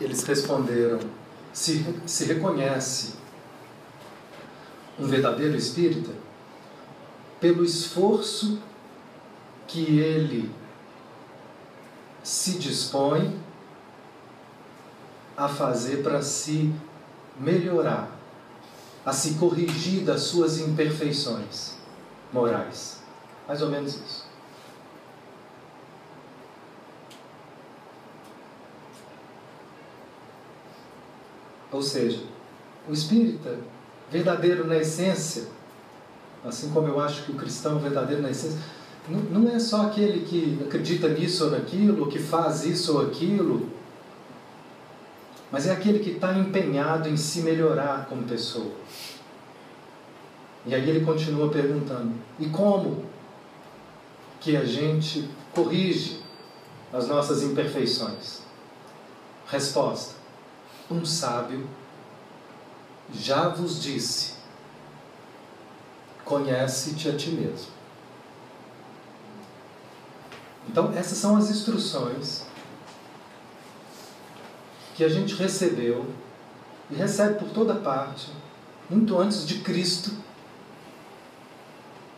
eles responderam: se, se reconhece um verdadeiro espírita pelo esforço que ele se dispõe a fazer para se melhorar, a se corrigir das suas imperfeições morais. Mais ou menos isso. Ou seja, o espírita verdadeiro na essência, assim como eu acho que o cristão verdadeiro na essência, não é só aquele que acredita nisso ou naquilo, que faz isso ou aquilo, mas é aquele que está empenhado em se melhorar como pessoa. E aí ele continua perguntando: e como que a gente corrige as nossas imperfeições? Resposta: um sábio já vos disse: conhece-te a ti mesmo. Então, essas são as instruções que a gente recebeu e recebe por toda parte, muito antes de Cristo,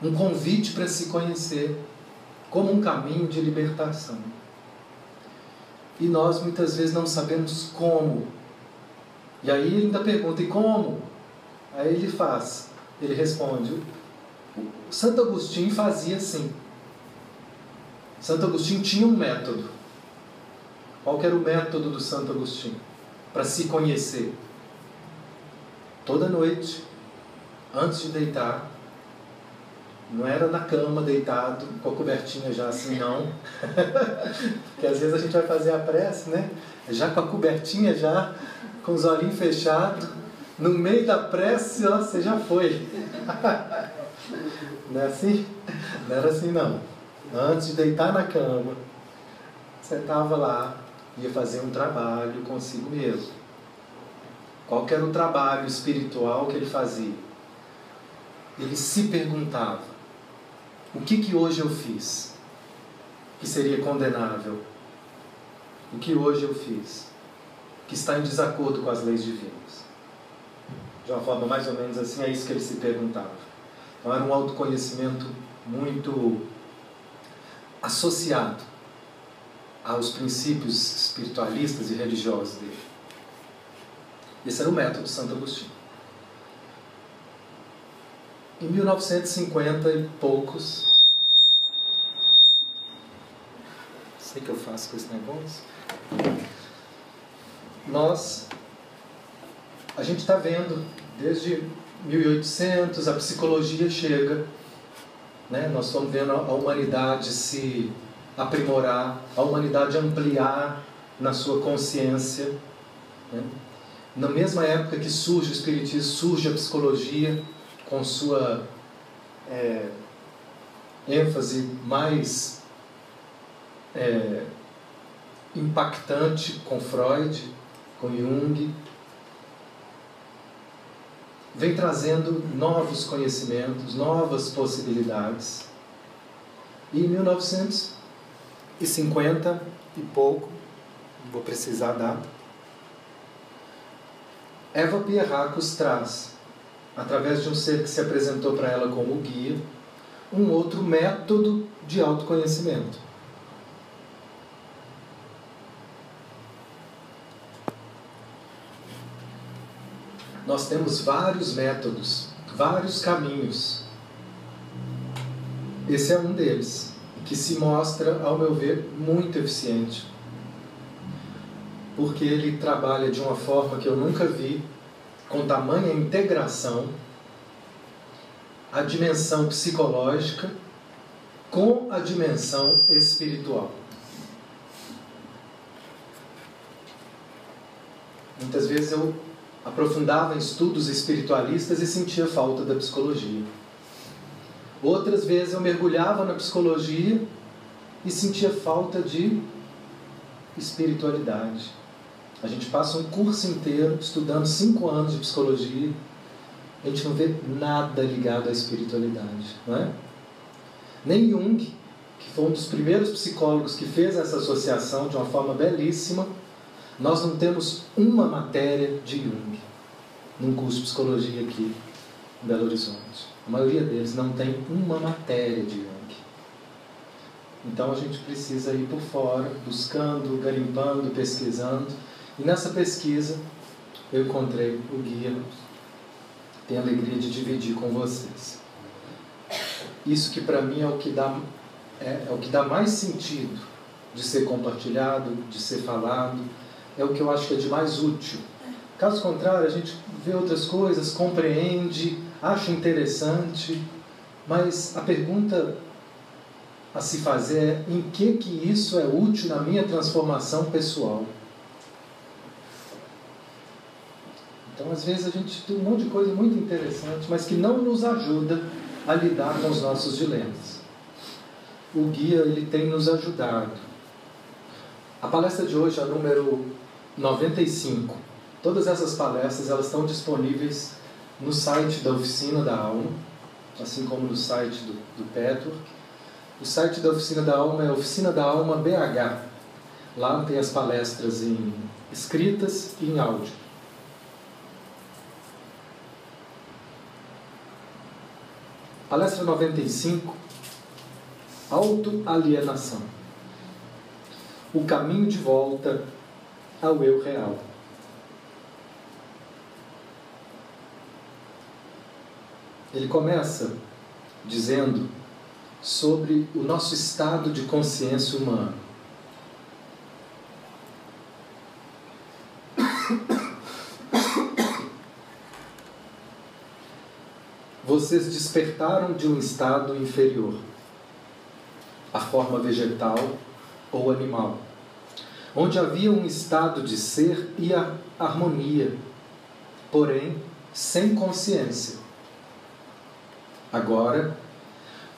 um convite para se conhecer como um caminho de libertação. E nós muitas vezes não sabemos como. E aí ele ainda pergunta: e como? Aí ele faz, ele responde: Santo Agostinho fazia assim. Santo Agostinho tinha um método. Qual era o método do Santo Agostinho? Para se conhecer. Toda noite, antes de deitar, não era na cama deitado, com a cobertinha já assim, não. Porque às vezes a gente vai fazer a prece, né? Já com a cobertinha, já com os olhinhos fechados, no meio da prece, ó, você já foi. Não é assim? Não era assim, não. Antes de deitar na cama, você estava lá, ia fazer um trabalho consigo mesmo. Qual era o trabalho espiritual que ele fazia? Ele se perguntava: o que que hoje eu fiz que seria condenável? O que hoje eu fiz que está em desacordo com as leis divinas? De uma forma mais ou menos assim, é isso que ele se perguntava. Então era um autoconhecimento muito associado aos princípios espiritualistas e religiosos dele. Esse era o método de Santo Agostinho. Em 1950 e poucos, sei que eu faço com esse negócio, nós, a gente está vendo desde 1800 a psicologia chega, né? nós estamos vendo a humanidade se aprimorar, a humanidade ampliar na sua consciência. Né? Na mesma época que surge o Espiritismo, surge a psicologia com sua é, ênfase mais é, impactante com Freud, com Jung, vem trazendo novos conhecimentos, novas possibilidades. E em 1900 e pouco, vou precisar a Eva Pierracos traz, através de um ser que se apresentou para ela como guia, um outro método de autoconhecimento. Nós temos vários métodos, vários caminhos. Esse é um deles que se mostra, ao meu ver, muito eficiente. Porque ele trabalha de uma forma que eu nunca vi, com tamanha integração, a dimensão psicológica com a dimensão espiritual. Muitas vezes eu aprofundava em estudos espiritualistas e sentia falta da psicologia. Outras vezes eu mergulhava na psicologia e sentia falta de espiritualidade. A gente passa um curso inteiro estudando cinco anos de psicologia, a gente não vê nada ligado à espiritualidade, não é? Nem Jung, que foi um dos primeiros psicólogos que fez essa associação de uma forma belíssima, Nós não temos uma matéria de Jung num curso de psicologia aqui em Belo Horizonte. A maioria deles não tem uma matéria de Jung. Então a gente precisa ir por fora, buscando, garimpando, pesquisando. E nessa pesquisa eu encontrei o guia. Tenho a alegria de dividir com vocês. Isso que para mim é o que dá é, é o que dá mais sentido de ser compartilhado, de ser falado, é o que eu acho que é de mais útil. Caso contrário, a gente vê outras coisas, compreende, acha interessante, mas a pergunta a se fazer é em que que isso é útil na minha transformação pessoal. Então, às vezes a gente tem um monte de coisa muito interessante, mas que não nos ajuda a lidar com os nossos dilemas. O guia ele tem nos ajudado. A palestra de hoje a número 95. Todas essas palestras elas estão disponíveis no site da Oficina da Alma, assim como no site do, do Petwork. O site da Oficina da Alma é Oficina da Alma BH. Lá tem as palestras em escritas e em áudio. Palestra 95, Autoalienação. O caminho de volta ao eu real. Ele começa dizendo sobre o nosso estado de consciência humana. Vocês despertaram de um estado inferior, a forma vegetal ou animal onde havia um estado de ser e harmonia, porém sem consciência. Agora,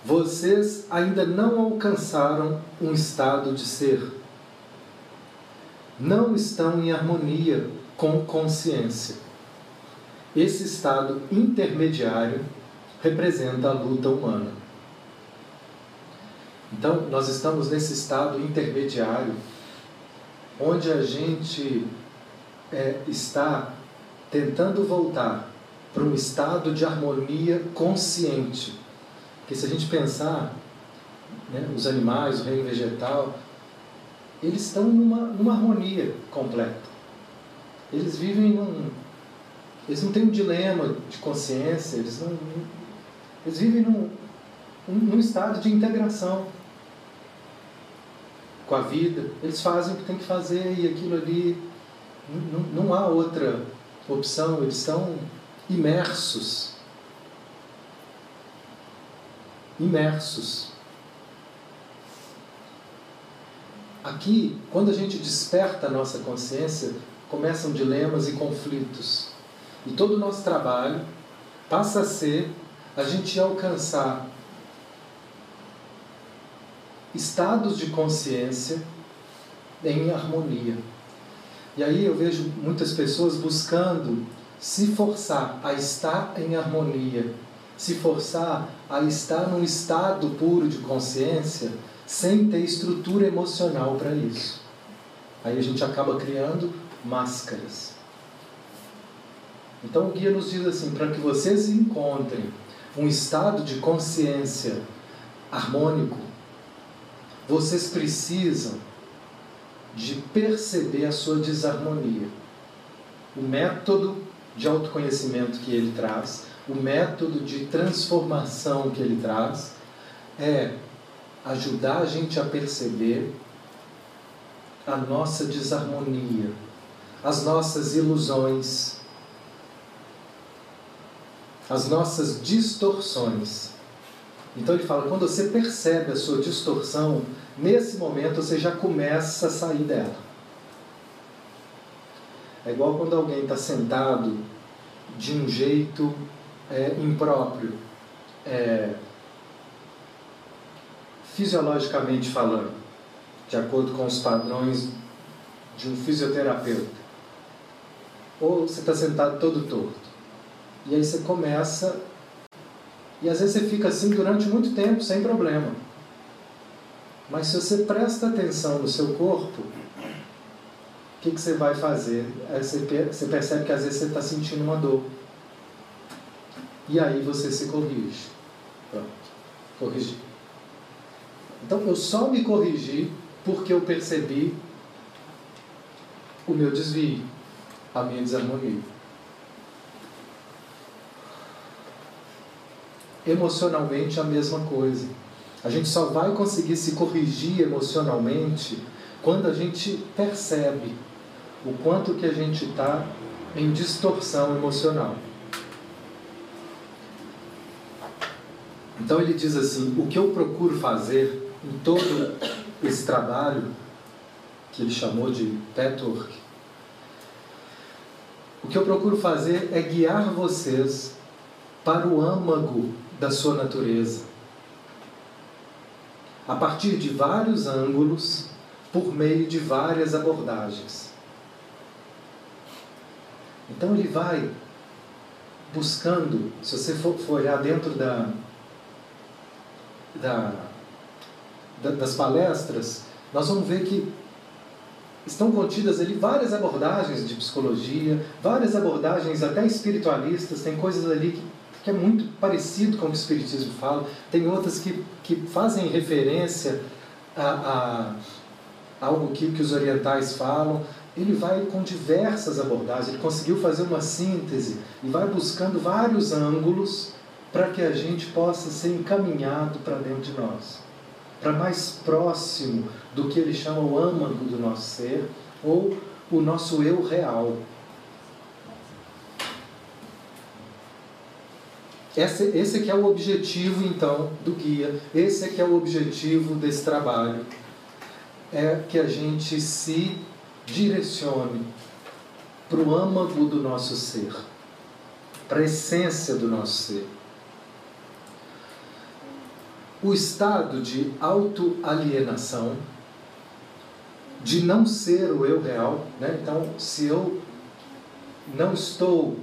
vocês ainda não alcançaram um estado de ser. Não estão em harmonia com consciência. Esse estado intermediário representa a luta humana. Então, nós estamos nesse estado intermediário onde a gente é, está tentando voltar para um estado de harmonia consciente. Porque se a gente pensar, né, os animais, o reino vegetal, eles estão numa, numa harmonia completa. Eles vivem num. Eles não têm um dilema de consciência, eles não. Eles vivem num, num estado de integração com a vida, eles fazem o que tem que fazer e aquilo ali não, não há outra opção, eles estão imersos. Imersos. Aqui, quando a gente desperta a nossa consciência, começam dilemas e conflitos. E todo o nosso trabalho passa a ser a gente alcançar estados de consciência em harmonia. E aí eu vejo muitas pessoas buscando se forçar a estar em harmonia, se forçar a estar num estado puro de consciência sem ter estrutura emocional para isso. Aí a gente acaba criando máscaras. Então o guia nos diz assim: para que vocês encontrem um estado de consciência harmônico, vocês precisam de perceber a sua desarmonia. O método de autoconhecimento que ele traz, o método de transformação que ele traz, é ajudar a gente a perceber a nossa desarmonia, as nossas ilusões, as nossas distorções. Então ele fala: quando você percebe a sua distorção, nesse momento você já começa a sair dela. É igual quando alguém está sentado de um jeito é, impróprio, é, fisiologicamente falando, de acordo com os padrões de um fisioterapeuta. Ou você está sentado todo torto. E aí você começa e às vezes você fica assim durante muito tempo, sem problema. Mas se você presta atenção no seu corpo, o que, que, você vai fazer? Aí você, percebe que às vezes você está sentindo uma dor. E aí você se corrige. Pronto. Corrigir. Então eu só me corrigi porque eu percebi o meu desvio, a minha desarmonia. Emocionalmente a mesma coisa. A gente só vai conseguir se corrigir emocionalmente quando a gente percebe o quanto que a gente está em distorção emocional. Então ele diz assim: o que eu procuro fazer em todo esse trabalho, que ele chamou de Petwork, o que eu procuro fazer é guiar vocês para o âmago da sua natureza, a partir de vários ângulos, por meio de várias abordagens. Então ele vai buscando, se você for, olhar dentro da, da, da, das palestras, nós vamos ver que estão contidas ali várias abordagens de psicologia, várias abordagens até espiritualistas, tem coisas ali que, que é muito parecido com o que o Espiritismo fala, tem outras que, que fazem referência a, a algo que, que os orientais falam, ele vai com diversas abordagens, ele conseguiu fazer uma síntese e vai buscando vários ângulos para que a gente possa ser encaminhado para dentro de nós, para mais próximo do que ele chama o âmago do nosso ser ou o nosso eu real. Esse, esse que é o objetivo, então, do guia, esse que é o objetivo desse trabalho, é que a gente se direcione para o âmago do nosso ser, para a essência do nosso ser. O estado de autoalienação, de não ser o eu real, né? então, se eu não estou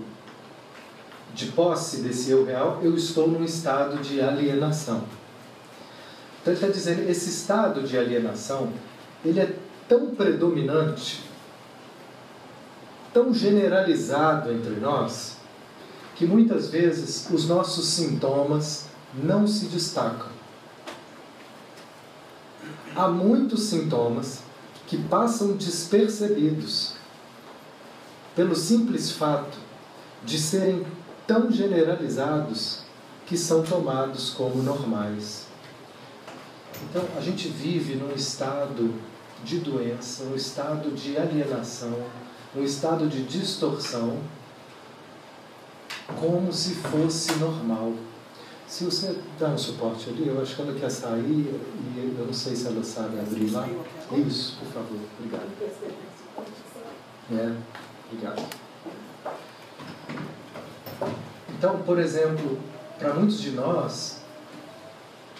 de posse desse eu real, eu estou num estado de alienação. Então ele está dizendo, esse estado de alienação, ele é tão predominante, tão generalizado entre nós, que muitas vezes os nossos sintomas não se destacam. Há muitos sintomas que passam despercebidos pelo simples fato de serem tão generalizados que são tomados como normais. Então, a gente vive num estado de doença, um estado de alienação, um estado de distorção, como se fosse normal. Se você dá um suporte ali, eu acho que ela quer sair e eu não sei se ela sabe abrir lá. Isso, por favor. Obrigado. É, obrigado. Então, por exemplo, para muitos de nós,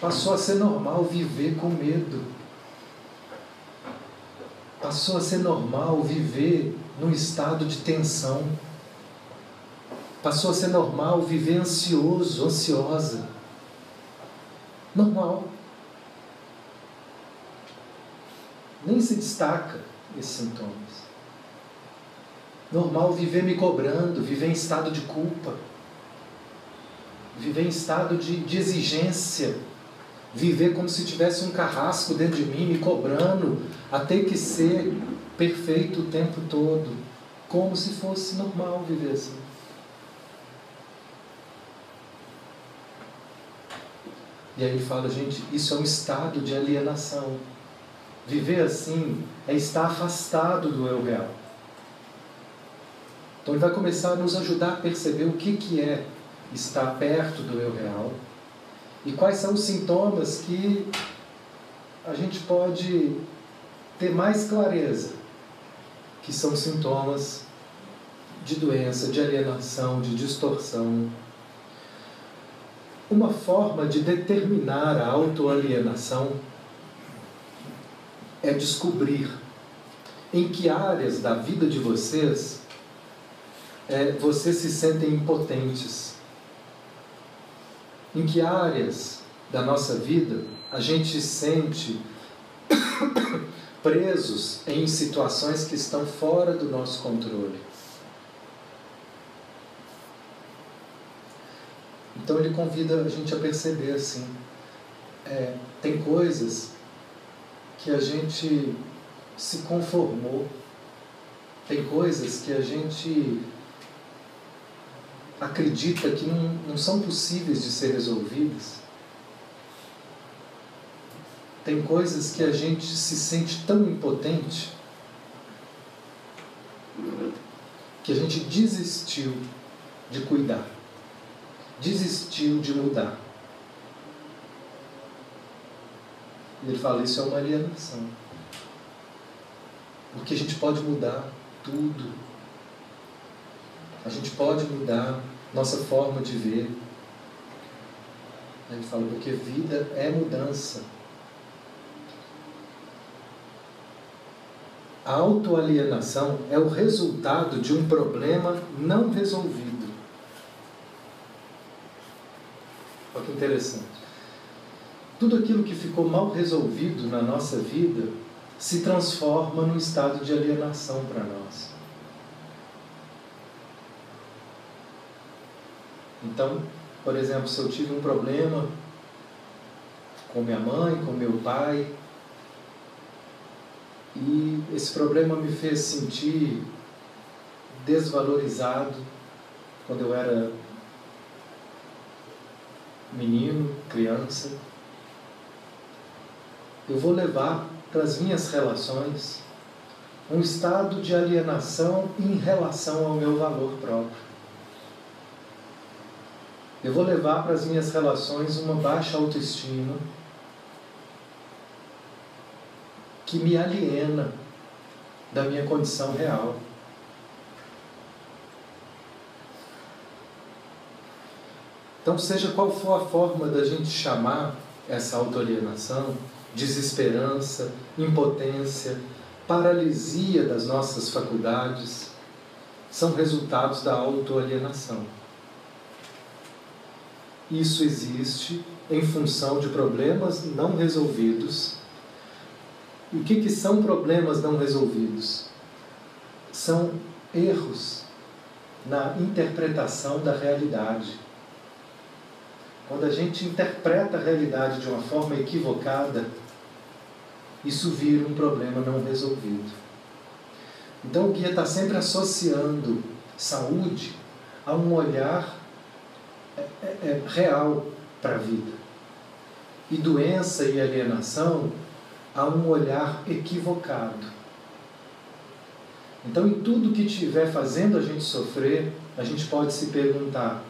passou a ser normal viver com medo passou a ser normal viver num estado de tensão. Passou a ser normal viver ansioso, ansiosa. Normal. Nem se destaca esses sintomas. Normal viver me cobrando, viver em estado de culpa, viver em estado de, de exigência viver como se tivesse um carrasco dentro de mim me cobrando a ter que ser perfeito o tempo todo, como se fosse normal viver assim. E aí ele fala, gente, isso é um estado de alienação. Viver assim é estar afastado do eu real. Então ele vai começar a nos ajudar a perceber o que, que é estar perto do eu real e quais são os sintomas que a gente pode ter mais clareza, que são sintomas de doença, de alienação, de distorção. Uma forma de determinar a autoalienação é descobrir em que áreas da vida de vocês é, vocês se sentem impotentes em que áreas da nossa vida a gente sente presos em situações que estão fora do nosso controle. Então ele convida a gente a perceber assim, é, tem coisas que a gente se conformou, tem coisas que a gente acredita que não, não são possíveis de ser resolvidas. Tem coisas que a gente se sente tão impotente que a gente desistiu de cuidar, desistiu de mudar. Ele fala: Isso é uma alienação. Porque a gente pode mudar tudo. A gente pode mudar nossa forma de ver. Ele fala: Porque vida é mudança. A autoalienação é o resultado de um problema não resolvido. Olha que interessante. Tudo aquilo que ficou mal resolvido na nossa vida se transforma num estado de alienação para nós. Então, por exemplo, se eu tive um problema com minha mãe, com meu pai, e esse problema me fez sentir desvalorizado quando eu era menino, criança. Eu vou levar para as minhas relações um estado de alienação em relação ao meu valor próprio. Eu vou levar para as minhas relações uma baixa autoestima que me aliena da minha condição real. Então, seja qual for a forma da gente chamar essa autoalienação, desesperança, impotência, paralisia das nossas faculdades, são resultados da autoalienação. Isso existe em função de problemas não resolvidos e o que, que são problemas não resolvidos? São erros na interpretação da realidade. Quando a gente interpreta a realidade de uma forma equivocada, isso vira um problema não resolvido. Então o guia está sempre associando saúde a um olhar é, é, é, real para a vida. E doença e alienação a um olhar equivocado. Então, em tudo que estiver fazendo a gente sofrer, a gente pode se perguntar: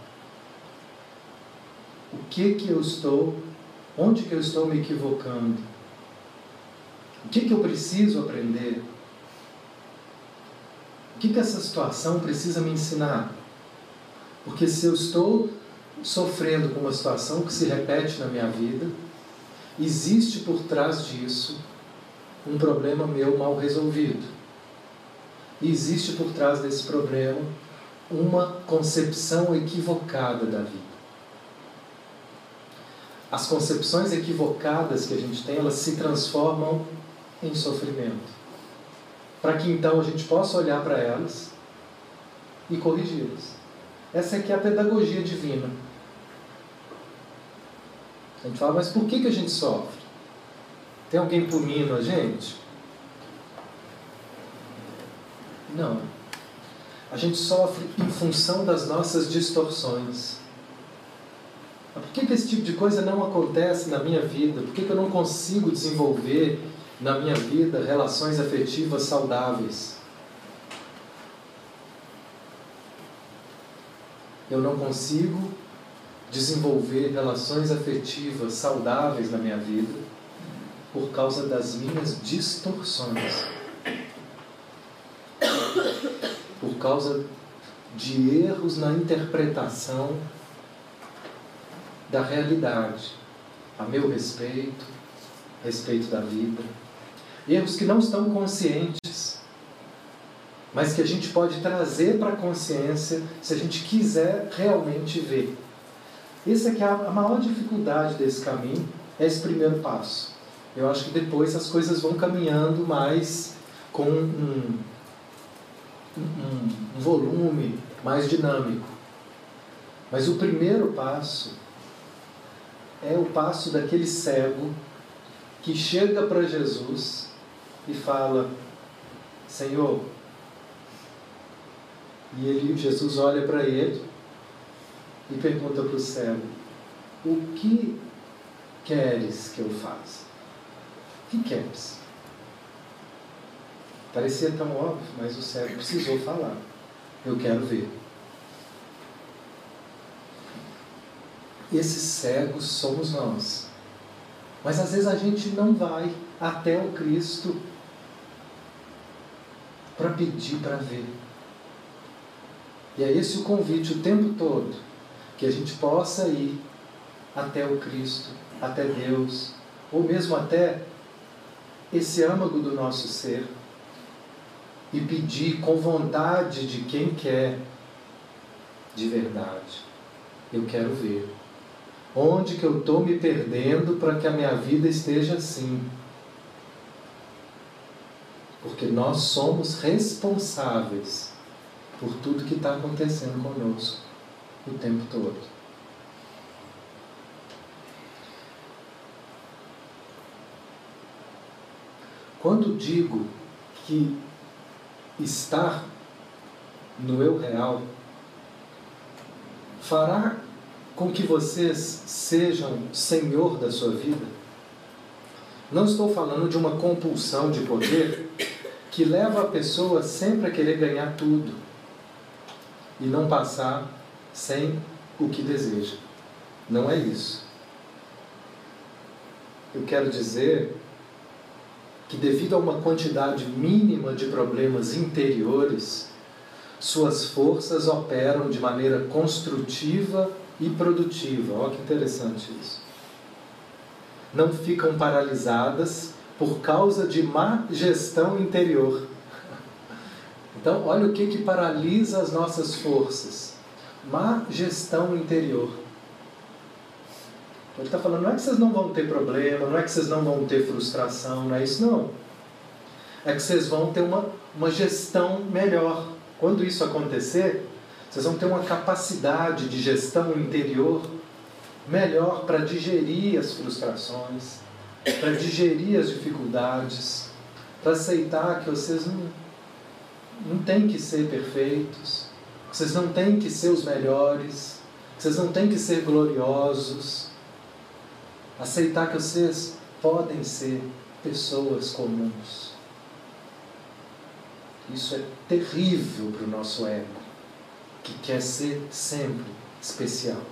o que que eu estou, onde que eu estou me equivocando? O que que eu preciso aprender? O que que essa situação precisa me ensinar? Porque se eu estou sofrendo com uma situação que se repete na minha vida, existe por trás disso um problema meu mal resolvido. E existe por trás desse problema uma concepção equivocada da vida. As concepções equivocadas que a gente tem, elas se transformam em sofrimento. Para que então a gente possa olhar para elas e corrigi-las. Essa aqui é a pedagogia divina. A gente fala, mas por que, que a gente sofre? Tem alguém punindo a gente? Não. A gente sofre em função das nossas distorções. Por que, que esse tipo de coisa não acontece na minha vida? Por que, que eu não consigo desenvolver na minha vida relações afetivas saudáveis? Eu não consigo desenvolver relações afetivas saudáveis na minha vida por causa das minhas distorções. Por causa de erros na interpretação da realidade, a meu respeito, respeito da vida. Erros que não estão conscientes, mas que a gente pode trazer para a consciência se a gente quiser realmente ver. Essa é que a maior dificuldade desse caminho, é esse primeiro passo. Eu acho que depois as coisas vão caminhando mais com um, um, um volume mais dinâmico. Mas o primeiro passo é o passo daquele cego que chega para Jesus e fala: Senhor. E ele, Jesus olha para ele e pergunta para o cego: O que queres que eu faça? O que queres? Parecia tão óbvio, mas o cego precisou falar. Eu quero ver. Esses cegos somos nós. Mas às vezes a gente não vai até o Cristo para pedir para ver. E é esse o convite o tempo todo, que a gente possa ir até o Cristo, até Deus, ou mesmo até esse âmago do nosso ser e pedir com vontade de quem quer de verdade. Eu quero ver. Onde que eu estou me perdendo para que a minha vida esteja assim? Porque nós somos responsáveis por tudo que está acontecendo conosco o tempo todo. Quando digo que estar no eu real fará com que vocês sejam senhor da sua vida? Não estou falando de uma compulsão de poder que leva a pessoa sempre a querer ganhar tudo e não passar sem o que deseja. Não é isso. Eu quero dizer que, devido a uma quantidade mínima de problemas interiores, suas forças operam de maneira construtiva e produtiva. Olha que interessante isso. Não ficam paralisadas por causa de má gestão interior. Então, olha o que, que paralisa as nossas forças: má gestão interior. Ele está falando, não é que vocês não vão ter problema, não é que vocês não vão ter frustração, não é isso não. É que vocês vão ter uma, uma gestão melhor. Quando isso acontecer, vocês vão ter uma capacidade de gestão interior melhor para digerir as frustrações, para digerir as dificuldades, para aceitar que vocês não, não têm que ser perfeitos, vocês não têm que ser os melhores, vocês não têm que ser gloriosos. Aceitar que vocês podem ser pessoas comuns. Isso é terrível para o nosso ego, que quer ser sempre especial,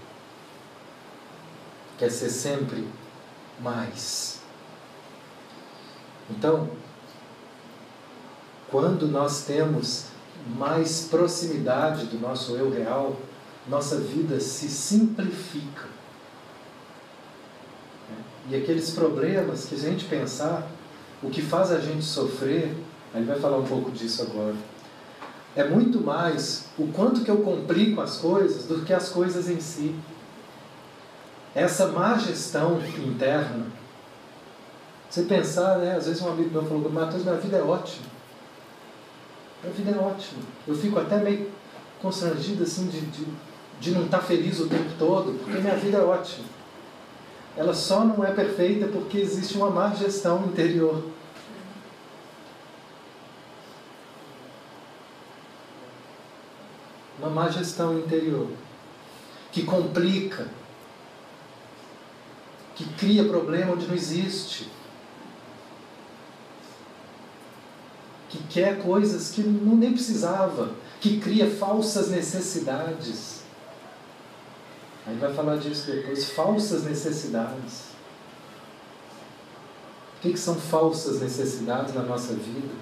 quer ser sempre mais. Então, quando nós temos mais proximidade do nosso eu real, nossa vida se simplifica. E aqueles problemas que a gente pensar, o que faz a gente sofrer, ele vai falar um pouco disso agora. É muito mais o quanto que eu complico as coisas do que as coisas em si. Essa má gestão interna você pensar, né? Às vezes um amigo meu falou, Matheus, minha vida é ótima. Minha vida é ótima. Eu fico até meio constrangido assim de, de, de não estar feliz o tempo todo, porque minha vida é ótima. Ela só não é perfeita porque existe uma má gestão interior. Uma má gestão interior que complica, que cria problema onde não existe. Que quer coisas que não nem precisava, que cria falsas necessidades. Aí vai falar disso depois, falsas necessidades. O que, que são falsas necessidades na nossa vida?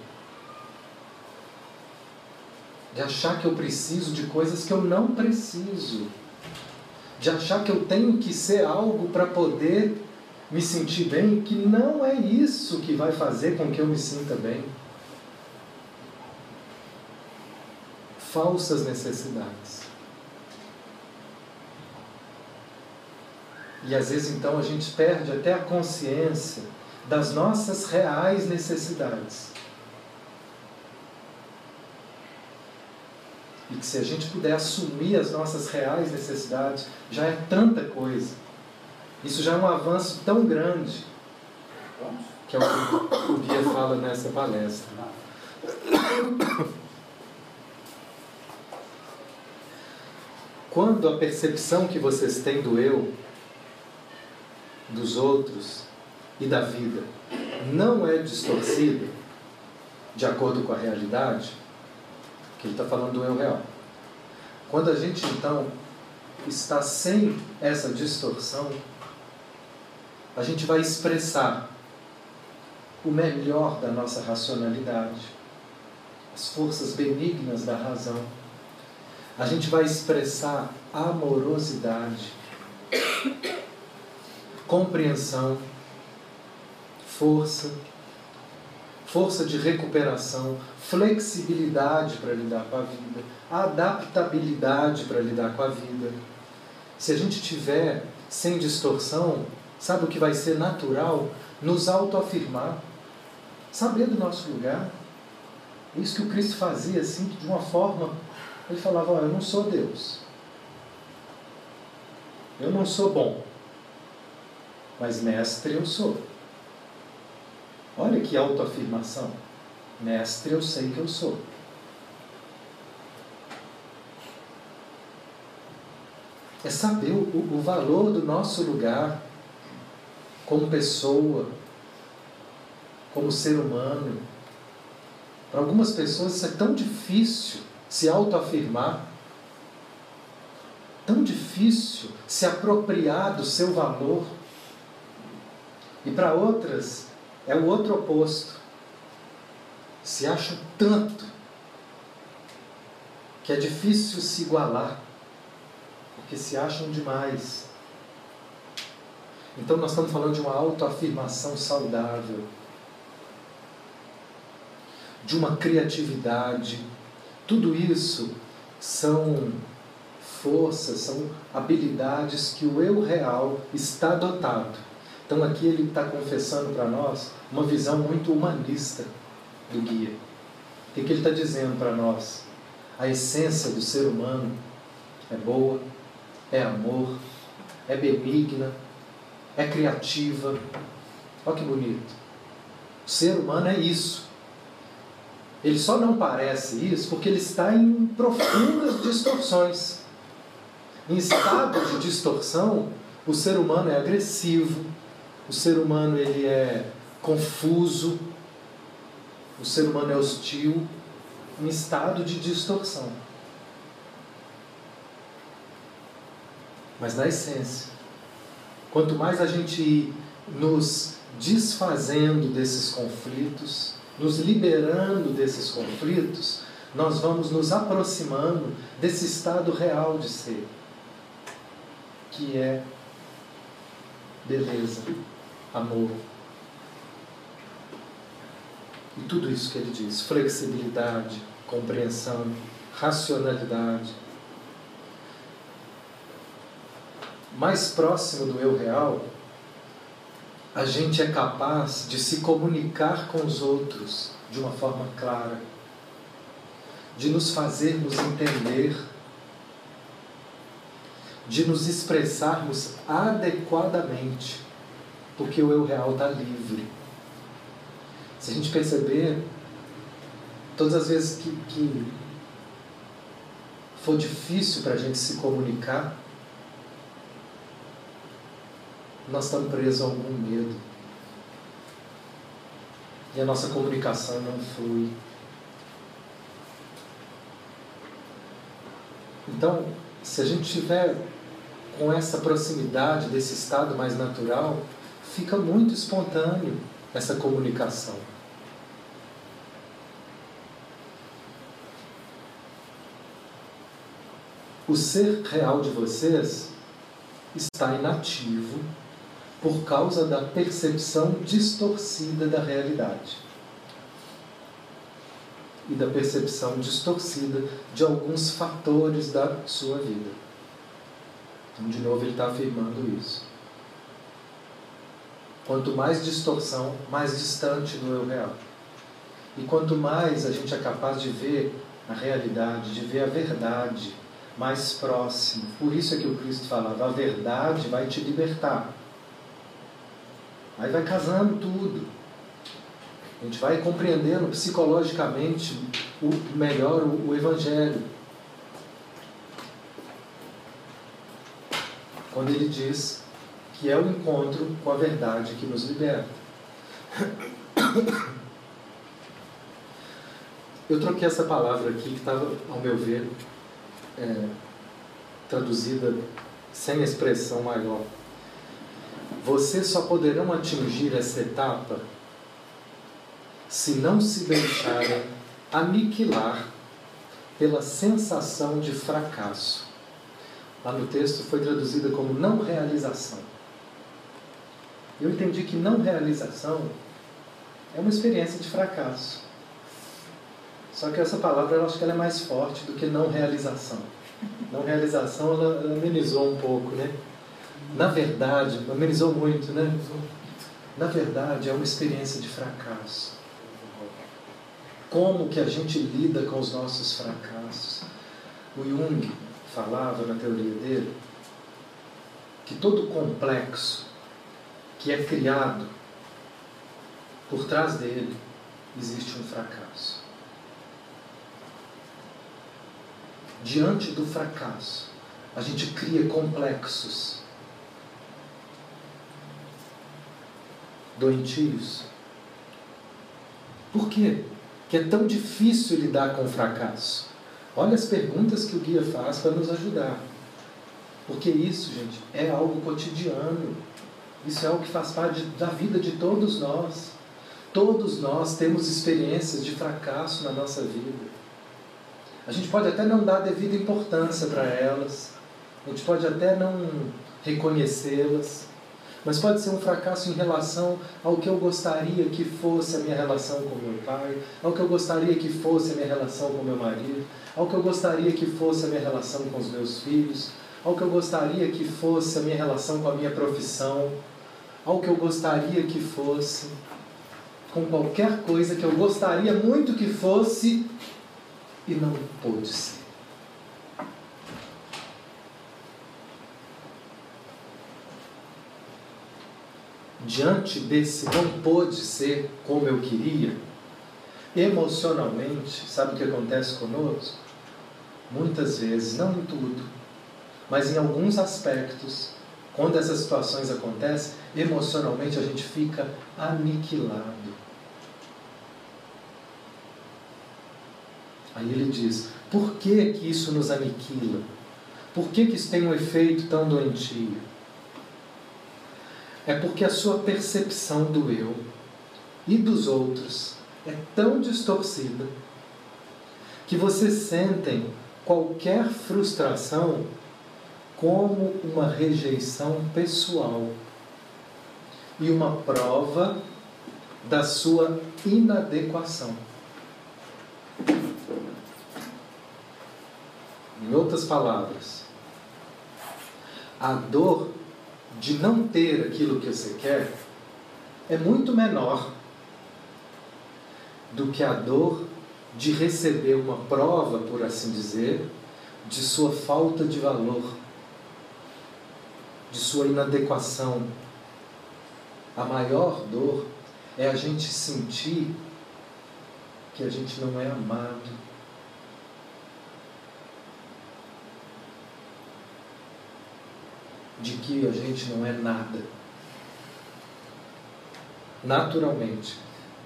De achar que eu preciso de coisas que eu não preciso. De achar que eu tenho que ser algo para poder me sentir bem, que não é isso que vai fazer com que eu me sinta bem. Falsas necessidades. E às vezes então a gente perde até a consciência das nossas reais necessidades. E que se a gente puder assumir as nossas reais necessidades, já é tanta coisa. Isso já é um avanço tão grande, que é o que o Guia fala nessa palestra. Quando a percepção que vocês têm do eu, dos outros e da vida não é distorcida de acordo com a realidade, que ele está falando do eu real. Quando a gente então está sem essa distorção, a gente vai expressar o melhor da nossa racionalidade, as forças benignas da razão. A gente vai expressar amorosidade, compreensão, força, força de recuperação, flexibilidade para lidar com a vida, adaptabilidade para lidar com a vida. Se a gente tiver sem distorção, sabe o que vai ser natural? Nos autoafirmar, saber do nosso lugar. Isso que o Cristo fazia assim, de uma forma, ele falava: oh, Eu não sou Deus, eu não sou bom, mas mestre eu sou. Olha que autoafirmação. Mestre, eu sei que eu sou. É saber o, o valor do nosso lugar como pessoa, como ser humano. Para algumas pessoas isso é tão difícil se autoafirmar, tão difícil se apropriar do seu valor. E para outras, é o outro oposto. Se acham tanto que é difícil se igualar, porque se acham demais. Então nós estamos falando de uma autoafirmação saudável, de uma criatividade. Tudo isso são forças, são habilidades que o eu real está dotado então aqui ele está confessando para nós uma visão muito humanista do guia. O que, que ele está dizendo para nós? A essência do ser humano é boa, é amor, é benigna, é criativa. Olha que bonito. O ser humano é isso. Ele só não parece isso porque ele está em profundas distorções. Em estado de distorção, o ser humano é agressivo, o ser humano ele é confuso, o ser humano é hostil, em estado de distorção. Mas na essência, quanto mais a gente ir nos desfazendo desses conflitos, nos liberando desses conflitos, nós vamos nos aproximando desse estado real de ser, que é beleza, amor. E tudo isso que ele diz: flexibilidade, compreensão, racionalidade. Mais próximo do eu real, a gente é capaz de se comunicar com os outros de uma forma clara, de nos fazermos entender, de nos expressarmos adequadamente porque o eu real está livre. Se a gente perceber, todas as vezes que, que for difícil para a gente se comunicar, nós estamos presos a algum medo. E a nossa comunicação não flui. Então, se a gente tiver com essa proximidade desse estado mais natural, fica muito espontâneo essa comunicação. O ser real de vocês está inativo por causa da percepção distorcida da realidade e da percepção distorcida de alguns fatores da sua vida. Então, de novo, ele está afirmando isso. quanto mais distorção, mais distante do eu real. E quanto mais a gente é capaz de ver a realidade, de ver a verdade mais próximo. Por isso é que o Cristo falava: a verdade vai te libertar. Aí vai casando tudo. A gente vai compreendendo psicologicamente o melhor o, o Evangelho. Quando ele diz que é o encontro com a verdade que nos liberta. Eu troquei essa palavra aqui, que estava, ao meu ver, é, traduzida sem expressão maior. Vocês só poderão atingir essa etapa se não se deixarem aniquilar pela sensação de fracasso. Lá no texto foi traduzida como não realização. Eu entendi que não realização é uma experiência de fracasso. Só que essa palavra eu acho que ela é mais forte do que não realização. Não realização ela amenizou um pouco, né? Na verdade, amenizou muito, né? Na verdade, é uma experiência de fracasso. Como que a gente lida com os nossos fracassos? O Jung falava na teoria dele que todo complexo que é criado por trás dele existe um fracasso. Diante do fracasso, a gente cria complexos doentios. Por quê? Que é tão difícil lidar com o fracasso. Olha as perguntas que o guia faz para nos ajudar. Porque isso, gente, é algo cotidiano. Isso é algo que faz parte da vida de todos nós. Todos nós temos experiências de fracasso na nossa vida. A gente pode até não dar devida importância para elas, a gente pode até não reconhecê-las, mas pode ser um fracasso em relação ao que eu gostaria que fosse a minha relação com meu pai, ao que eu gostaria que fosse a minha relação com meu marido, ao que eu gostaria que fosse a minha relação com os meus filhos, ao que eu gostaria que fosse a minha relação com a minha profissão, ao que eu gostaria que fosse, com qualquer coisa que eu gostaria muito que fosse e não pôde ser. Diante desse não pôde ser como eu queria, emocionalmente, sabe o que acontece conosco? Muitas vezes, não em tudo, mas em alguns aspectos, quando essas situações acontecem, emocionalmente a gente fica aniquilado. Aí ele diz: por que, que isso nos aniquila? Por que, que isso tem um efeito tão doentio? É porque a sua percepção do eu e dos outros é tão distorcida que vocês sentem qualquer frustração como uma rejeição pessoal e uma prova da sua inadequação. Em outras palavras, a dor de não ter aquilo que você quer é muito menor do que a dor de receber uma prova, por assim dizer, de sua falta de valor, de sua inadequação. A maior dor é a gente sentir que a gente não é amado, de que a gente não é nada. Naturalmente,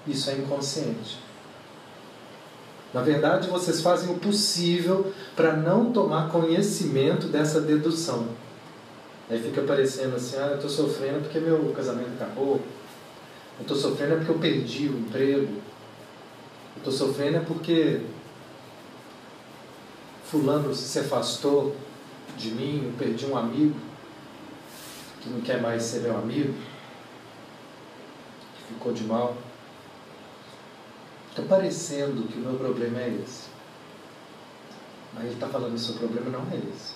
isso é inconsciente. Na verdade, vocês fazem o possível para não tomar conhecimento dessa dedução. Aí fica parecendo assim: ah, eu estou sofrendo porque meu casamento acabou. Eu estou sofrendo é porque eu perdi o emprego. Eu estou sofrendo é porque Fulano se afastou de mim, eu perdi um amigo que não quer mais ser meu amigo, que ficou de mal. Está parecendo que o meu problema é esse. Mas ele está falando que o seu problema não é esse.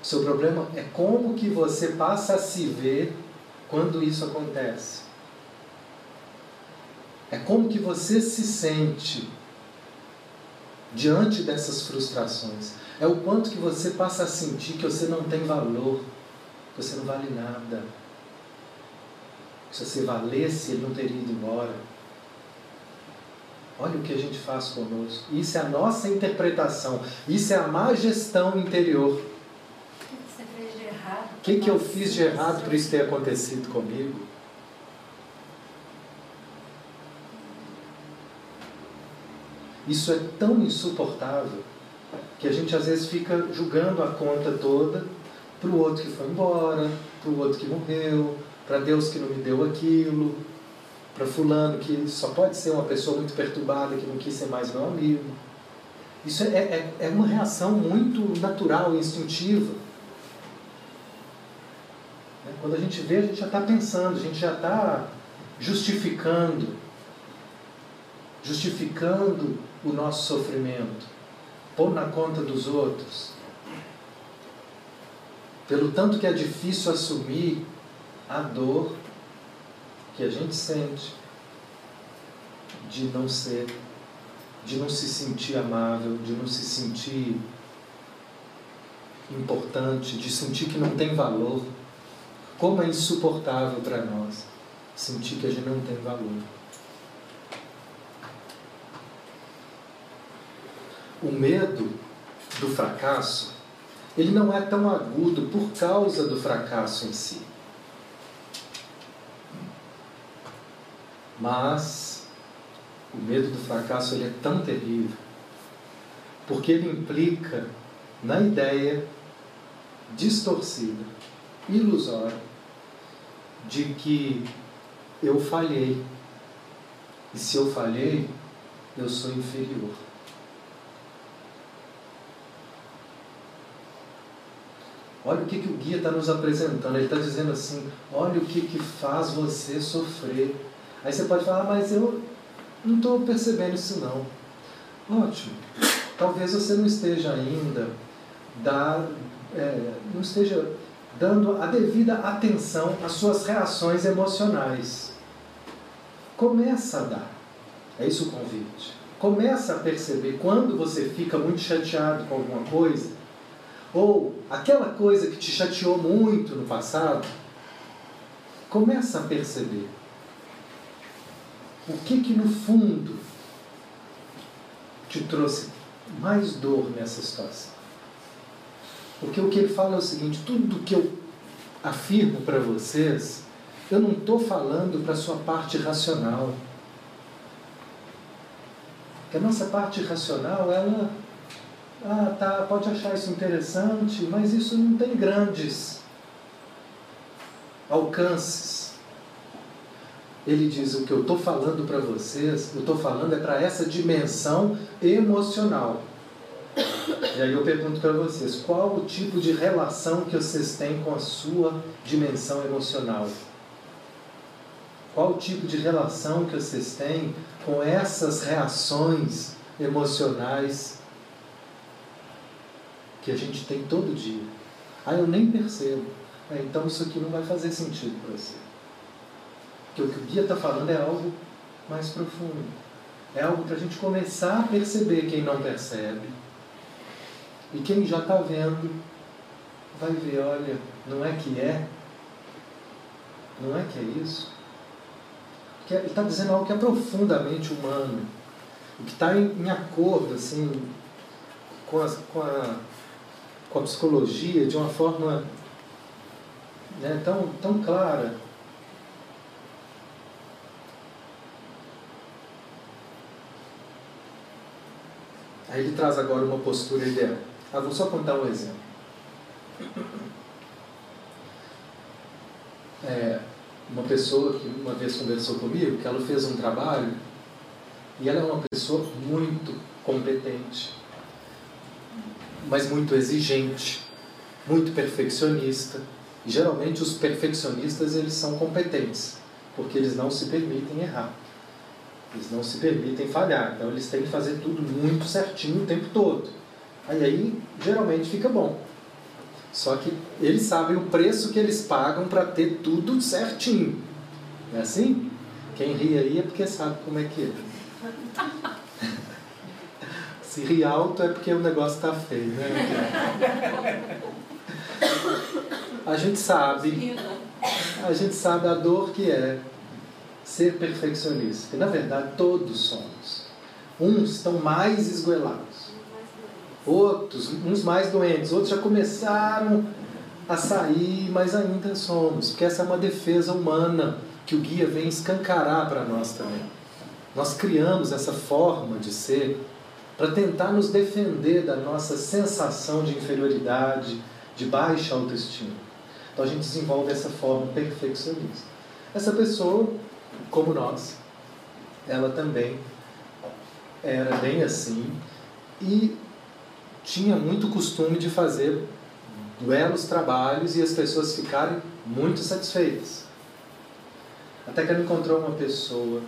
O seu problema é como que você passa a se ver quando isso acontece. É como que você se sente diante dessas frustrações. É o quanto que você passa a sentir que você não tem valor, você não vale nada. Se você valesse, ele não teria ido embora. Olha o que a gente faz conosco. Isso é a nossa interpretação. Isso é a má gestão interior. O que, que eu fiz de errado para isso ter acontecido comigo? Isso é tão insuportável que a gente às vezes fica julgando a conta toda para o outro que foi embora, para o outro que morreu, para Deus que não me deu aquilo, para fulano que só pode ser uma pessoa muito perturbada que não quis ser mais meu amigo. Isso é, é, é uma reação muito natural e instintiva. Né? Quando a gente vê, a gente já está pensando, a gente já está justificando, justificando o nosso sofrimento, pondo na conta dos outros. Pelo tanto que é difícil assumir a dor que a gente sente de não ser, de não se sentir amável, de não se sentir importante, de sentir que não tem valor. Como é insuportável para nós sentir que a gente não tem valor. O medo do fracasso, ele não é tão agudo por causa do fracasso em si. Mas o medo do fracasso ele é tão terrível porque ele implica na ideia distorcida, ilusória, de que eu falhei. E se eu falhei, eu sou inferior. Olha o que, que o guia está nos apresentando. Ele está dizendo assim: olha o que, que faz você sofrer. Aí você pode falar, mas eu não estou percebendo isso não. Ótimo. Talvez você não esteja ainda da, é, não esteja dando a devida atenção às suas reações emocionais. Começa a dar. É isso o convite. Começa a perceber quando você fica muito chateado com alguma coisa, ou aquela coisa que te chateou muito no passado, começa a perceber o que que no fundo te trouxe mais dor nessa situação? Porque o que ele fala é o seguinte: tudo que eu afirmo para vocês, eu não estou falando para a sua parte racional. Que a nossa parte racional, ela ah, tá, pode achar isso interessante, mas isso não tem grandes alcances ele diz: o que eu estou falando para vocês, eu estou falando é para essa dimensão emocional. E aí eu pergunto para vocês: qual o tipo de relação que vocês têm com a sua dimensão emocional? Qual o tipo de relação que vocês têm com essas reações emocionais que a gente tem todo dia? Ah, eu nem percebo. Ah, então isso aqui não vai fazer sentido para você. Porque o que o guia está falando é algo mais profundo. É algo para a gente começar a perceber quem não percebe. E quem já está vendo, vai ver, olha, não é que é? Não é que é isso? Porque ele está dizendo algo que é profundamente humano. O que está em, em, acordo assim, com, com, a, com a psicologia de uma forma né, tão, tão clara. Aí ele traz agora uma postura ideal. Ah, vou só contar um exemplo. É, uma pessoa que uma vez conversou comigo, que ela fez um trabalho e ela é uma pessoa muito competente, mas muito exigente, muito perfeccionista. E geralmente os perfeccionistas eles são competentes, porque eles não se permitem errar. Eles não se permitem falhar, então eles têm que fazer tudo muito certinho o tempo todo. Aí, aí geralmente fica bom. Só que eles sabem o preço que eles pagam para ter tudo certinho. Não é assim? Quem ri aí é porque sabe como é que é. Se ri alto é porque o negócio está feio, né? A gente sabe, a gente sabe a dor que é ser perfeccionista. E na verdade todos somos. Uns estão mais esgoelados, outros, uns mais doentes, outros já começaram a sair, mas ainda somos, porque essa é uma defesa humana que o guia vem escancarar para nós também. Nós criamos essa forma de ser para tentar nos defender da nossa sensação de inferioridade, de baixa autoestima. Então a gente desenvolve essa forma perfeccionista. Essa pessoa, como nós, ela também era bem assim e tinha muito costume de fazer belos trabalhos e as pessoas ficarem muito satisfeitas. Até que ela encontrou uma pessoa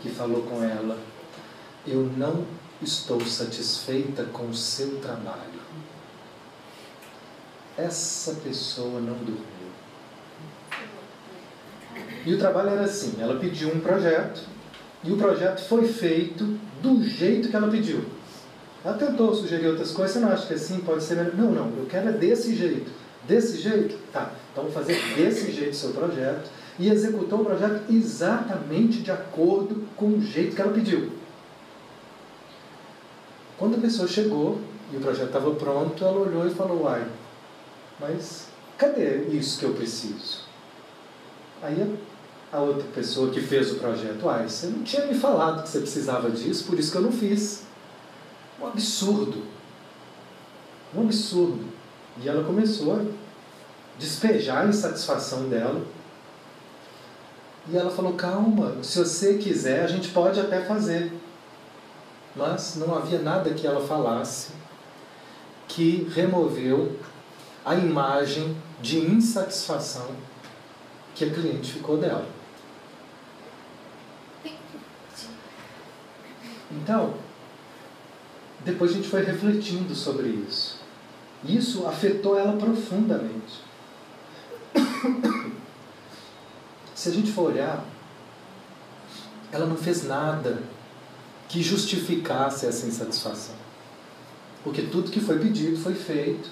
que falou com ela: Eu não estou satisfeita com o seu trabalho. Essa pessoa não dormiu. E o trabalho era assim: ela pediu um projeto e o projeto foi feito do jeito que ela pediu. Ela tentou sugerir outras coisas, você não acha que assim pode ser melhor? Não, não, eu quero é desse jeito. Desse jeito? Tá, então vou fazer desse jeito o seu projeto. E executou o projeto exatamente de acordo com o jeito que ela pediu. Quando a pessoa chegou e o projeto estava pronto, ela olhou e falou: Uai, mas cadê isso que eu preciso? Aí a outra pessoa que fez o projeto, uai, você não tinha me falado que você precisava disso, por isso que eu não fiz. Um absurdo. Um absurdo. E ela começou a despejar a insatisfação dela. E ela falou: calma, se você quiser, a gente pode até fazer mas não havia nada que ela falasse que removeu a imagem de insatisfação que a cliente ficou dela. Então, depois a gente foi refletindo sobre isso. Isso afetou ela profundamente. Se a gente for olhar, ela não fez nada que justificasse essa insatisfação. Porque tudo que foi pedido foi feito.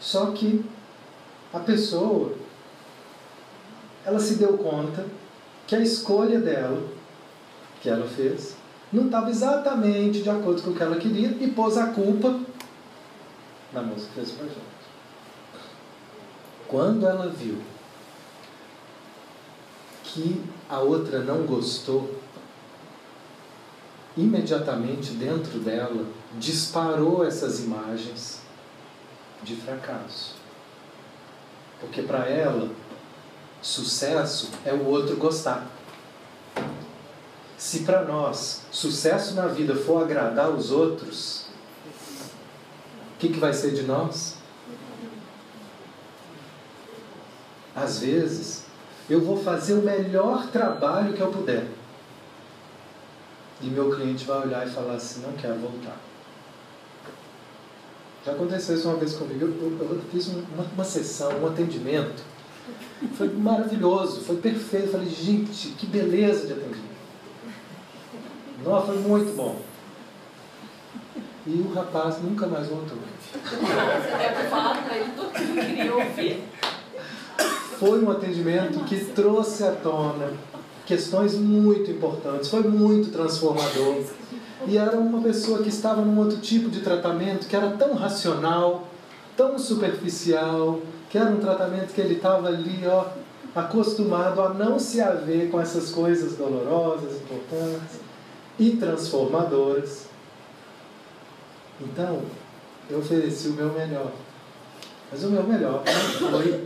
Só que a pessoa ela se deu conta que a escolha dela, que ela fez, não estava exatamente de acordo com o que ela queria e pôs a culpa na moça que fez o projeto. Quando ela viu que a outra não gostou, imediatamente dentro dela disparou essas imagens de fracasso. Porque para ela, sucesso é o outro gostar. Se para nós sucesso na vida for agradar os outros, o que, que vai ser de nós? Às vezes, eu vou fazer o melhor trabalho que eu puder e meu cliente vai olhar e falar assim, não quero voltar. Já aconteceu isso uma vez comigo. Eu, eu, eu fiz uma, uma sessão, um atendimento. Foi maravilhoso, foi perfeito. Eu falei, gente, que beleza de atendimento. Nossa, foi muito bom. E o rapaz nunca mais voltou. Você deve falar para ele tudo que queria ouvir. Foi um atendimento que trouxe à tona questões muito importantes, foi muito transformador. E era uma pessoa que estava num outro tipo de tratamento que era tão racional, tão superficial, que era um tratamento que ele estava ali, ó, acostumado a não se haver com essas coisas dolorosas, importantes e transformadoras. Então, eu ofereci o meu melhor. Mas o meu melhor não foi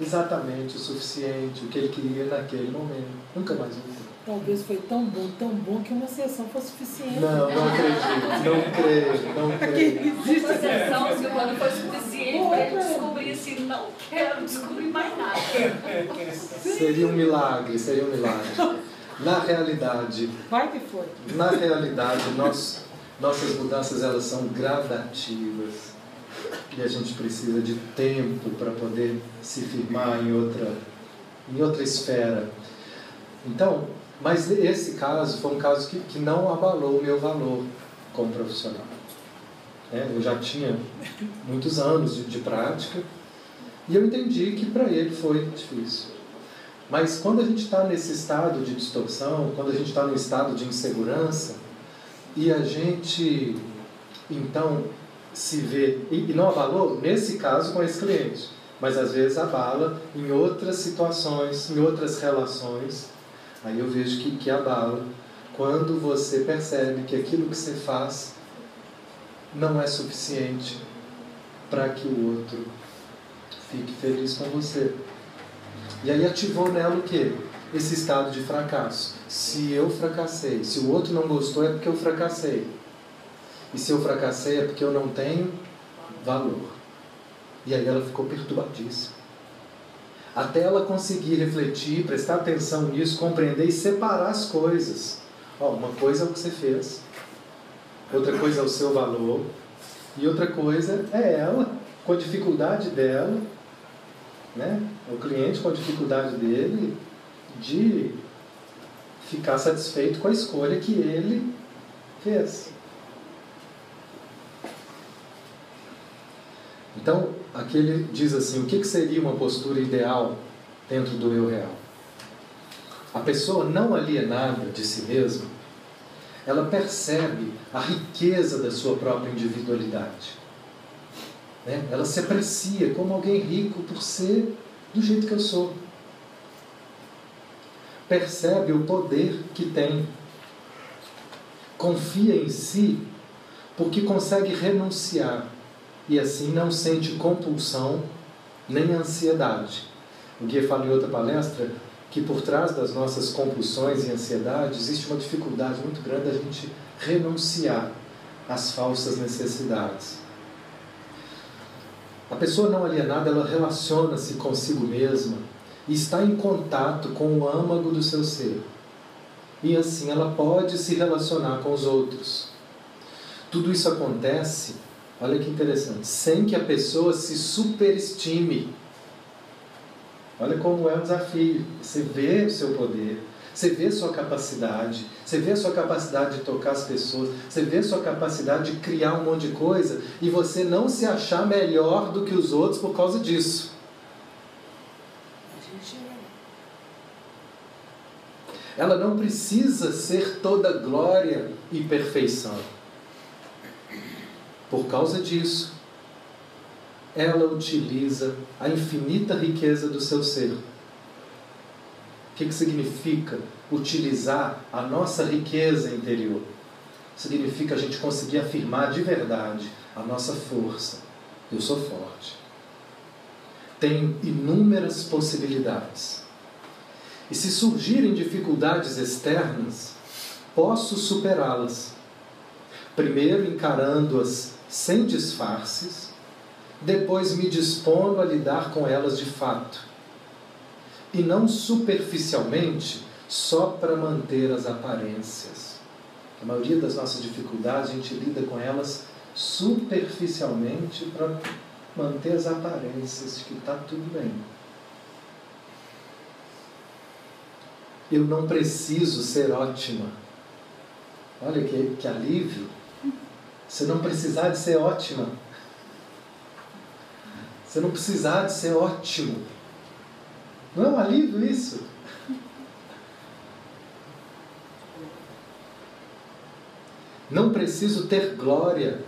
exatamente o suficiente, o que ele queria naquele momento. Nunca mais voltou. Talvez foi tão bom, tão bom que uma sessão foi suficiente. Não, não acredito, não creio, não creio. Uma sessão, Silvana, foi suficiente para ele descobrir assim, não quero descobrir mais nada. Seria um milagre, seria um milagre. Na realidade, Vai que foi. na realidade, nós, nossas mudanças elas são gradativas. E a gente precisa de tempo para poder se firmar em outra, em outra esfera. Então, mas esse caso foi um caso que, que não abalou o meu valor como profissional. É, eu já tinha muitos anos de, de prática e eu entendi que para ele foi difícil. Mas quando a gente está nesse estado de distorção, quando a gente está no estado de insegurança, e a gente então se vê, e não abalou nesse caso com esse cliente, mas às vezes abala em outras situações, em outras relações, aí eu vejo que, que abala quando você percebe que aquilo que você faz não é suficiente para que o outro fique feliz com você. E aí ativou nela o quê? Esse estado de fracasso. Se eu fracassei, se o outro não gostou é porque eu fracassei. E se eu fracassei é porque eu não tenho valor. E aí ela ficou perturbadíssima. Até ela conseguir refletir, prestar atenção nisso, compreender e separar as coisas. Ó, uma coisa é o que você fez, outra coisa é o seu valor, e outra coisa é ela, com a dificuldade dela, né? o cliente com a dificuldade dele de ficar satisfeito com a escolha que ele fez. Então, aqui ele diz assim: o que seria uma postura ideal dentro do eu real? A pessoa não alienada de si mesma, ela percebe a riqueza da sua própria individualidade. Né? Ela se aprecia como alguém rico por ser do jeito que eu sou. Percebe o poder que tem. Confia em si porque consegue renunciar e assim não sente compulsão nem ansiedade. O Guia fala em outra palestra que por trás das nossas compulsões e ansiedade existe uma dificuldade muito grande da gente renunciar às falsas necessidades. A pessoa não alienada, ela relaciona-se consigo mesma e está em contato com o âmago do seu ser. E assim ela pode se relacionar com os outros. Tudo isso acontece, olha que interessante, sem que a pessoa se superestime. Olha como é um desafio. Você vê o seu poder, você vê sua capacidade, você vê sua capacidade de tocar as pessoas, você vê sua capacidade de criar um monte de coisa e você não se achar melhor do que os outros por causa disso. Ela não precisa ser toda glória e perfeição. Por causa disso, ela utiliza a infinita riqueza do seu ser o que, que significa utilizar a nossa riqueza interior? Significa a gente conseguir afirmar de verdade a nossa força. Eu sou forte. Tenho inúmeras possibilidades. E se surgirem dificuldades externas, posso superá-las. Primeiro encarando-as sem disfarces, depois me dispondo a lidar com elas de fato e não superficialmente só para manter as aparências. A maioria das nossas dificuldades a gente lida com elas superficialmente para manter as aparências de que está tudo bem. Eu não preciso ser ótima. Olha que, que alívio. Você não precisar de ser ótima. Você não precisar de ser ótimo. Não é um alívio isso? Não preciso ter glória.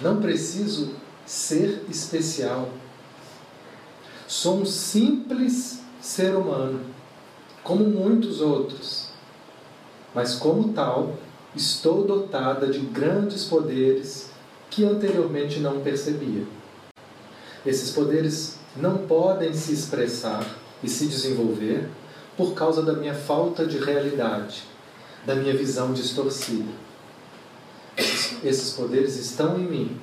Não preciso ser especial. Sou um simples ser humano, como muitos outros. Mas, como tal, estou dotada de grandes poderes que anteriormente não percebia. Esses poderes não podem se expressar e se desenvolver por causa da minha falta de realidade, da minha visão distorcida. Esses poderes estão em mim,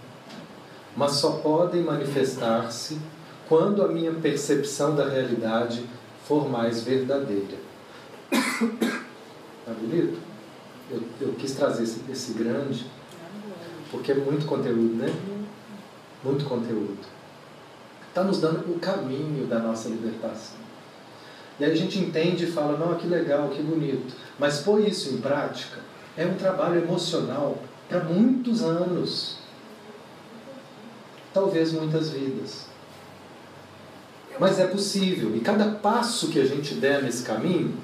mas só podem manifestar-se quando a minha percepção da realidade for mais verdadeira. Tá bonito? Eu, eu quis trazer esse, esse grande, porque é muito conteúdo, né? muito conteúdo. Está nos dando o caminho da nossa libertação. E aí a gente entende e fala, não, que legal, que bonito. Mas pôr isso em prática é um trabalho emocional para muitos anos. Talvez muitas vidas. Mas é possível. E cada passo que a gente der nesse caminho,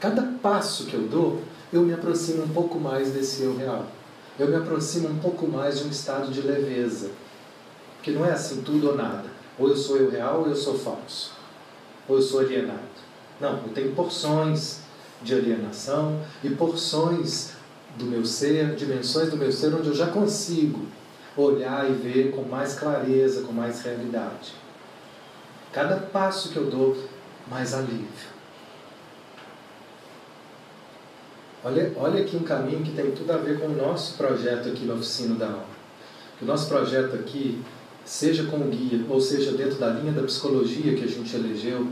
cada passo que eu dou, eu me aproximo um pouco mais desse eu real. Eu me aproximo um pouco mais de um estado de leveza. Que não é assim tudo ou nada. Ou eu sou eu real ou eu sou falso. Ou eu sou alienado. Não, eu tenho porções de alienação e porções do meu ser, dimensões do meu ser onde eu já consigo olhar e ver com mais clareza, com mais realidade. Cada passo que eu dou, mais alívio. Olha, olha aqui um caminho que tem tudo a ver com o nosso projeto aqui na Oficina da Alma. O nosso projeto aqui, seja com o guia, ou seja dentro da linha da psicologia que a gente elegeu,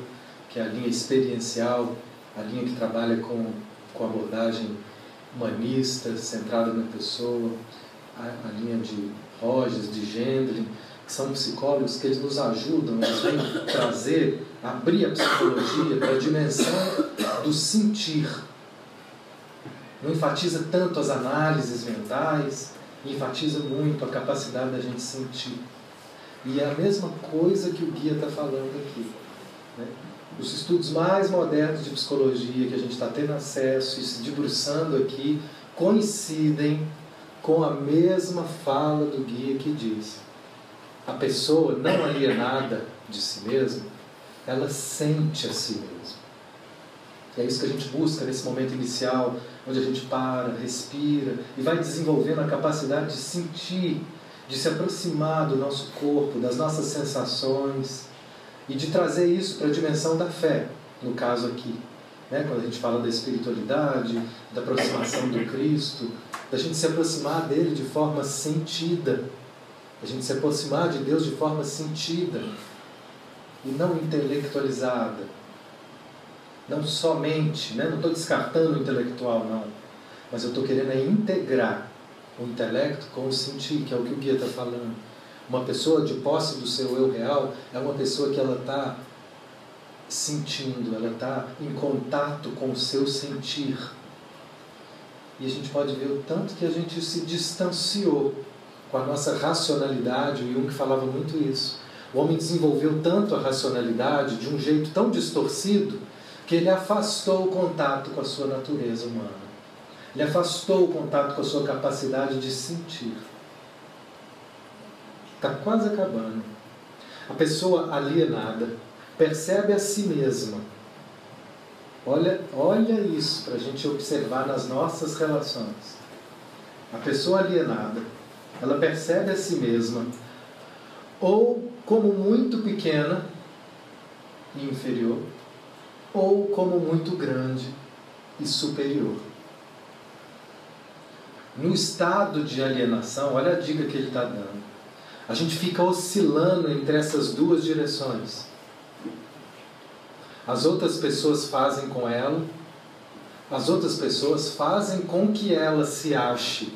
que é a linha experiencial, a linha que trabalha com, com abordagem humanista, centrada na pessoa, a, a linha de Rogers, de Gendlin, que são psicólogos que eles nos ajudam, eles vêm trazer, abrir a psicologia para a dimensão do sentir. Não enfatiza tanto as análises mentais, enfatiza muito a capacidade da gente sentir. E é a mesma coisa que o guia está falando aqui. Né? Os estudos mais modernos de psicologia que a gente está tendo acesso e se debruçando aqui coincidem com a mesma fala do guia que diz a pessoa não alienada de si mesma, ela sente a si mesma. É isso que a gente busca nesse momento inicial, onde a gente para, respira e vai desenvolvendo a capacidade de sentir, de se aproximar do nosso corpo, das nossas sensações e de trazer isso para a dimensão da fé, no caso aqui. Né? Quando a gente fala da espiritualidade, da aproximação do Cristo, da gente se aproximar dele de forma sentida a gente se aproximar de Deus de forma sentida e não intelectualizada. Não somente, né? não estou descartando o intelectual, não. Mas eu estou querendo é integrar o intelecto com o sentir, que é o que o guia está falando. Uma pessoa de posse do seu eu real é uma pessoa que ela está sentindo, ela está em contato com o seu sentir. E a gente pode ver o tanto que a gente se distanciou com a nossa racionalidade, o Jung falava muito isso. O homem desenvolveu tanto a racionalidade de um jeito tão distorcido que ele afastou o contato com a sua natureza humana. Ele afastou o contato com a sua capacidade de sentir. Está quase acabando. A pessoa alienada percebe a si mesma. Olha, olha isso para a gente observar nas nossas relações. A pessoa alienada ela percebe a si mesma ou como muito pequena e inferior, ou como muito grande e superior. No estado de alienação, olha a dica que ele está dando. A gente fica oscilando entre essas duas direções. As outras pessoas fazem com ela, as outras pessoas fazem com que ela se ache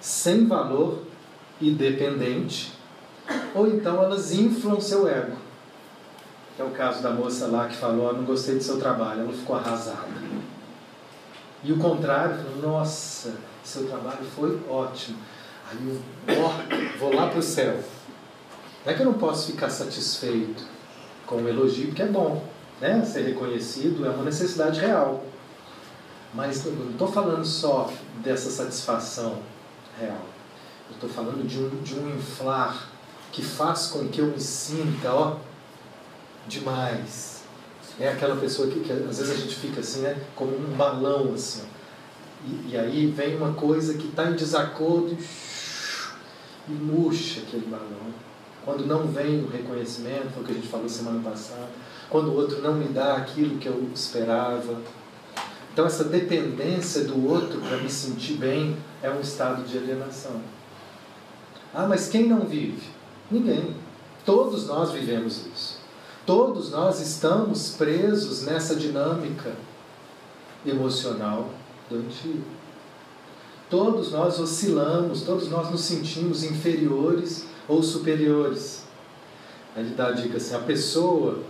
sem valor e dependente, ou então elas inflam seu ego. É o caso da moça lá que falou: Não gostei do seu trabalho, ela ficou arrasada. E o contrário, Nossa, seu trabalho foi ótimo. Aí eu oh, vou lá para o céu. Não é que eu não posso ficar satisfeito com o elogio, porque é bom, né? Ser reconhecido é uma necessidade real. Mas eu não estou falando só dessa satisfação real. Eu estou falando de um, de um inflar que faz com que eu me sinta, ó, demais. É aquela pessoa que, que às vezes a gente fica assim, né, como um balão assim. E, e aí vem uma coisa que está em desacordo e, murcha aquele balão. Quando não vem o reconhecimento, foi o que a gente falou semana passada. Quando o outro não me dá aquilo que eu esperava. Então, essa dependência do outro para me sentir bem é um estado de alienação. Ah, mas quem não vive? Ninguém. Todos nós vivemos isso. Todos nós estamos presos nessa dinâmica emocional doentia. Todos nós oscilamos, todos nós nos sentimos inferiores ou superiores. Ele dá a dica assim: a pessoa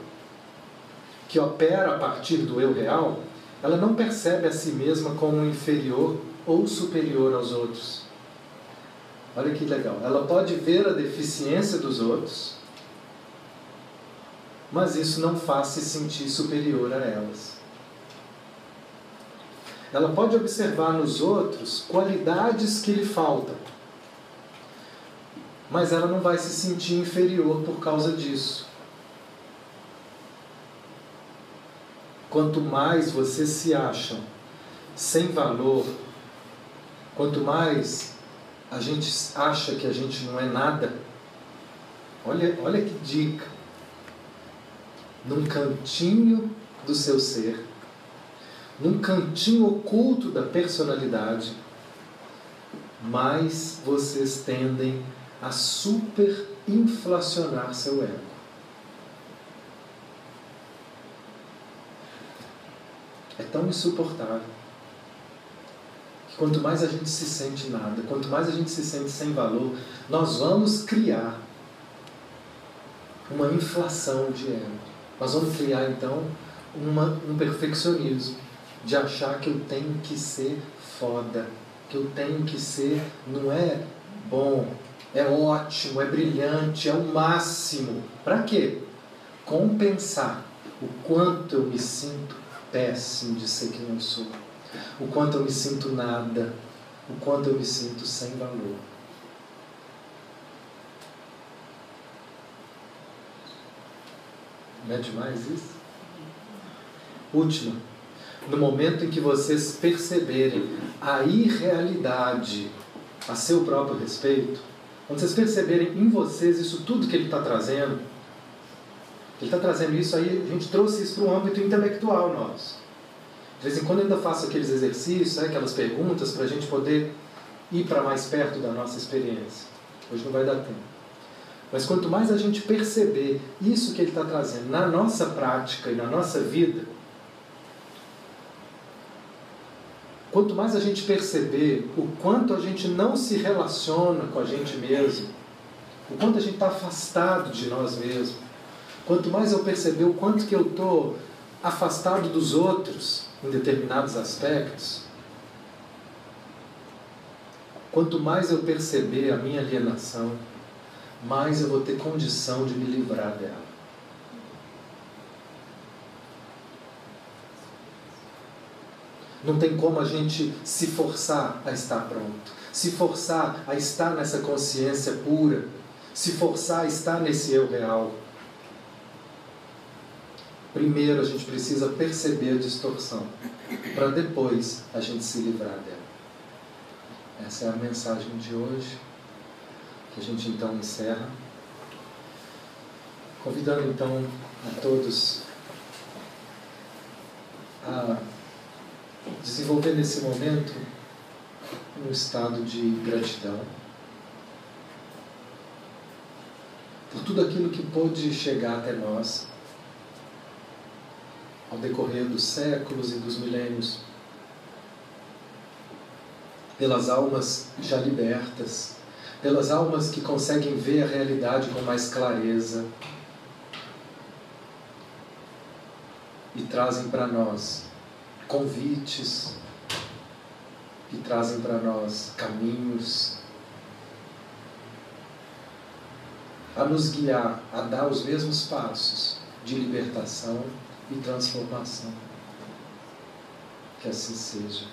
que opera a partir do eu real, ela não percebe a si mesma como inferior ou superior aos outros. Olha que legal. Ela pode ver a deficiência dos outros, mas isso não faz se sentir superior a elas. Ela pode observar nos outros qualidades que lhe faltam, mas ela não vai se sentir inferior por causa disso. Quanto mais você se acha sem valor, quanto mais a gente acha que a gente não é nada, olha, olha que dica. Num cantinho do seu ser, num cantinho oculto da personalidade, mais vocês tendem a superinflacionar seu ego. É tão insuportável que quanto mais a gente se sente nada, quanto mais a gente se sente sem valor, nós vamos criar uma inflação de ego. Nós vamos criar então uma, um perfeccionismo de achar que eu tenho que ser foda, que eu tenho que ser, não é bom, é ótimo, é brilhante, é o máximo. Para quê? Compensar o quanto eu me sinto péssimo de ser quem eu sou, o quanto eu me sinto nada, o quanto eu me sinto sem valor. Não é demais isso? Última no momento em que vocês perceberem a irrealidade a seu próprio respeito, quando vocês perceberem em vocês isso tudo que ele está trazendo, ele está trazendo isso aí, a gente trouxe isso para o âmbito intelectual nosso. De vez em quando eu ainda faço aqueles exercícios, né, aquelas perguntas para a gente poder ir para mais perto da nossa experiência. Hoje não vai dar tempo. Mas quanto mais a gente perceber isso que ele está trazendo na nossa prática e na nossa vida, Quanto mais a gente perceber o quanto a gente não se relaciona com a gente mesmo, o quanto a gente está afastado de nós mesmos, quanto mais eu perceber o quanto que eu estou afastado dos outros em determinados aspectos, quanto mais eu perceber a minha alienação, mais eu vou ter condição de me livrar dela. Não tem como a gente se forçar a estar pronto, se forçar a estar nessa consciência pura, se forçar a estar nesse eu real. Primeiro a gente precisa perceber a distorção, para depois a gente se livrar dela. Essa é a mensagem de hoje, que a gente então encerra. Convidando então a todos a desenvolver nesse momento um estado de gratidão por tudo aquilo que pôde chegar até nós ao decorrer dos séculos e dos milênios, pelas almas já libertas, pelas almas que conseguem ver a realidade com mais clareza e trazem para nós convites que trazem para nós caminhos a nos guiar a dar os mesmos passos de libertação e transformação. Que assim seja.